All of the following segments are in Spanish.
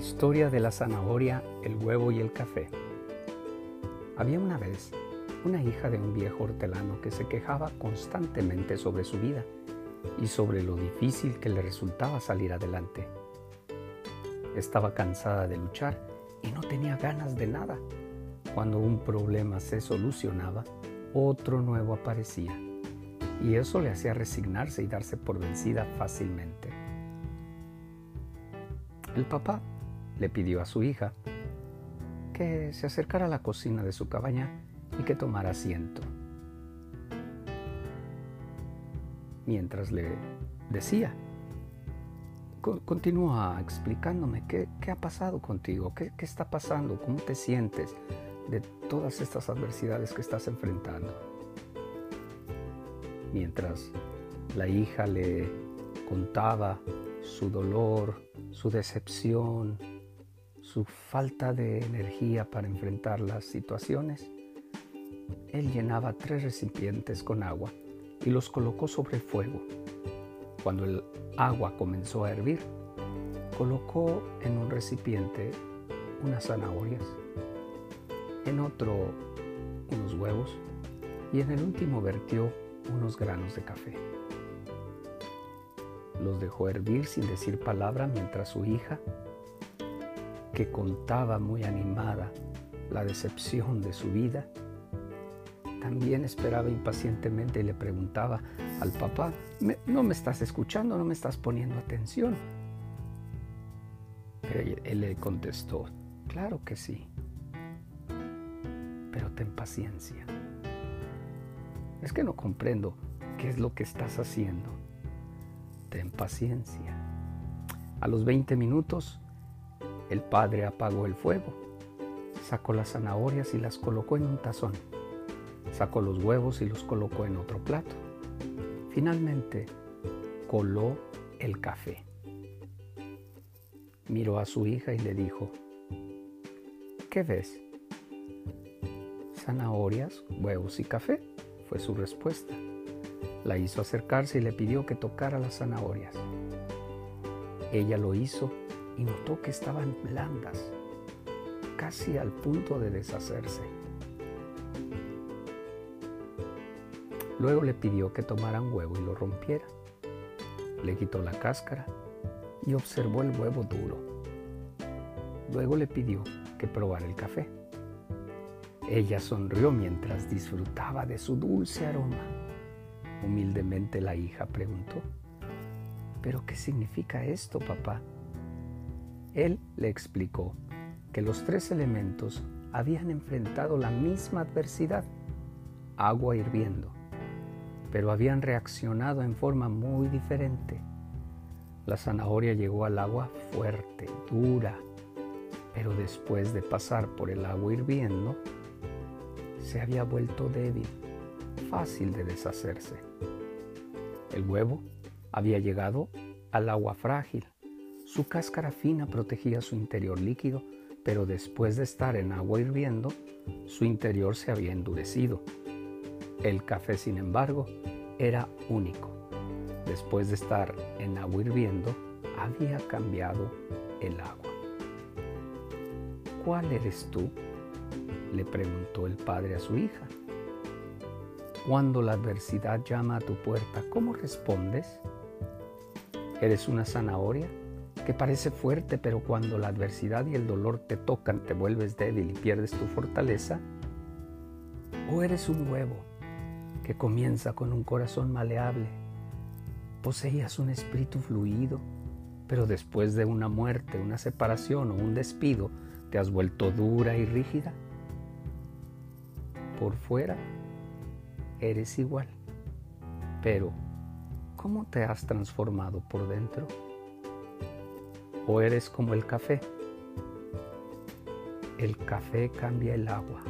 historia de la zanahoria, el huevo y el café. Había una vez una hija de un viejo hortelano que se quejaba constantemente sobre su vida y sobre lo difícil que le resultaba salir adelante. Estaba cansada de luchar y no tenía ganas de nada. Cuando un problema se solucionaba, otro nuevo aparecía y eso le hacía resignarse y darse por vencida fácilmente. El papá le pidió a su hija que se acercara a la cocina de su cabaña y que tomara asiento. Mientras le decía, continúa explicándome qué, ha pasado contigo, qué, qué está pasando, cómo te sientes de todas estas adversidades que estás enfrentando. Mientras la hija le contaba su dolor, su decepción, su falta de energía para enfrentar las situaciones, él llenaba tres recipientes con agua y los colocó sobre fuego. Cuando el agua comenzó a hervir, colocó en un recipiente unas zanahorias, en otro unos huevos y en el último vertió unos granos de café. Los dejó hervir sin decir palabra mientras su hija que contaba muy animada la decepción de su vida, también esperaba impacientemente y le preguntaba al papá, ¿no me estás escuchando? ¿No me estás poniendo atención? él le contestó, claro que sí, pero ten paciencia. Es que no comprendo qué es lo que estás haciendo. Ten paciencia. A los 20 minutos el padre apagó el fuego, sacó las zanahorias y las colocó en un tazón, sacó los huevos y los colocó en otro plato. Finalmente, coló el café. Miró a su hija y le dijo, ¿qué ves? Zanahorias, huevos y café, fue su respuesta. La hizo acercarse y le pidió que tocara las zanahorias. Ella lo hizo y notó que estaban blandas, casi al punto de deshacerse. Luego le pidió que tomara un huevo y lo rompiera. Le quitó la cáscara y observó el huevo duro. Luego le pidió que probara el café. Ella sonrió mientras disfrutaba de su dulce aroma. Humildemente la hija preguntó, ¿pero qué significa esto, papá? Él le explicó que los tres elementos habían enfrentado la misma adversidad, agua hirviendo, pero habían reaccionado en forma muy diferente. La zanahoria llegó al agua fuerte, dura, pero después de pasar por el agua hirviendo, se había vuelto débil, fácil de deshacerse. El huevo había llegado al agua frágil, su cáscara fina protegía su interior líquido, pero después de estar en agua hirviendo, su interior se había endurecido. El café, sin embargo, era único. Después de estar en agua hirviendo, había cambiado el agua. ¿Cuál eres tú? le preguntó el padre a su hija. Cuando la adversidad llama a tu puerta, ¿cómo respondes? ¿Eres una zanahoria? Que parece fuerte, pero cuando la adversidad y el dolor te tocan, te vuelves débil y pierdes tu fortaleza? ¿O eres un huevo que comienza con un corazón maleable? Poseías un espíritu fluido, pero después de una muerte, una separación o un despido, te has vuelto dura y rígida? Por fuera eres igual, pero ¿cómo te has transformado por dentro? O eres como el café. El café cambia el agua,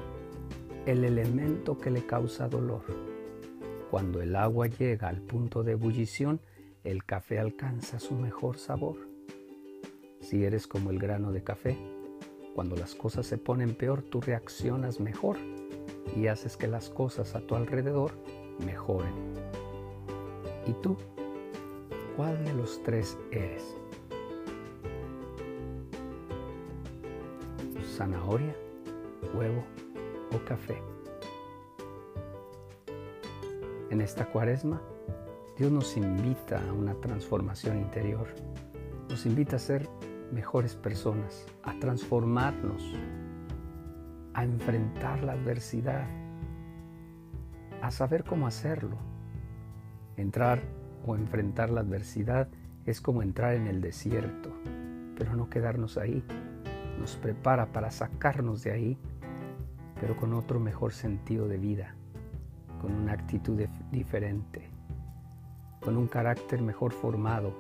el elemento que le causa dolor. Cuando el agua llega al punto de ebullición, el café alcanza su mejor sabor. Si eres como el grano de café, cuando las cosas se ponen peor, tú reaccionas mejor y haces que las cosas a tu alrededor mejoren. ¿Y tú? ¿Cuál de los tres eres? Zanahoria, huevo o café. En esta cuaresma, Dios nos invita a una transformación interior, nos invita a ser mejores personas, a transformarnos, a enfrentar la adversidad, a saber cómo hacerlo. Entrar o enfrentar la adversidad es como entrar en el desierto, pero no quedarnos ahí. Nos prepara para sacarnos de ahí, pero con otro mejor sentido de vida, con una actitud diferente, con un carácter mejor formado.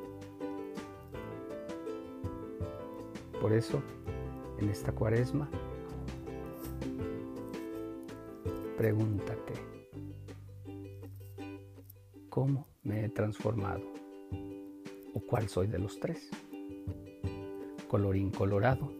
Por eso, en esta cuaresma, pregúntate, ¿cómo me he transformado? ¿O cuál soy de los tres? Colorín colorado,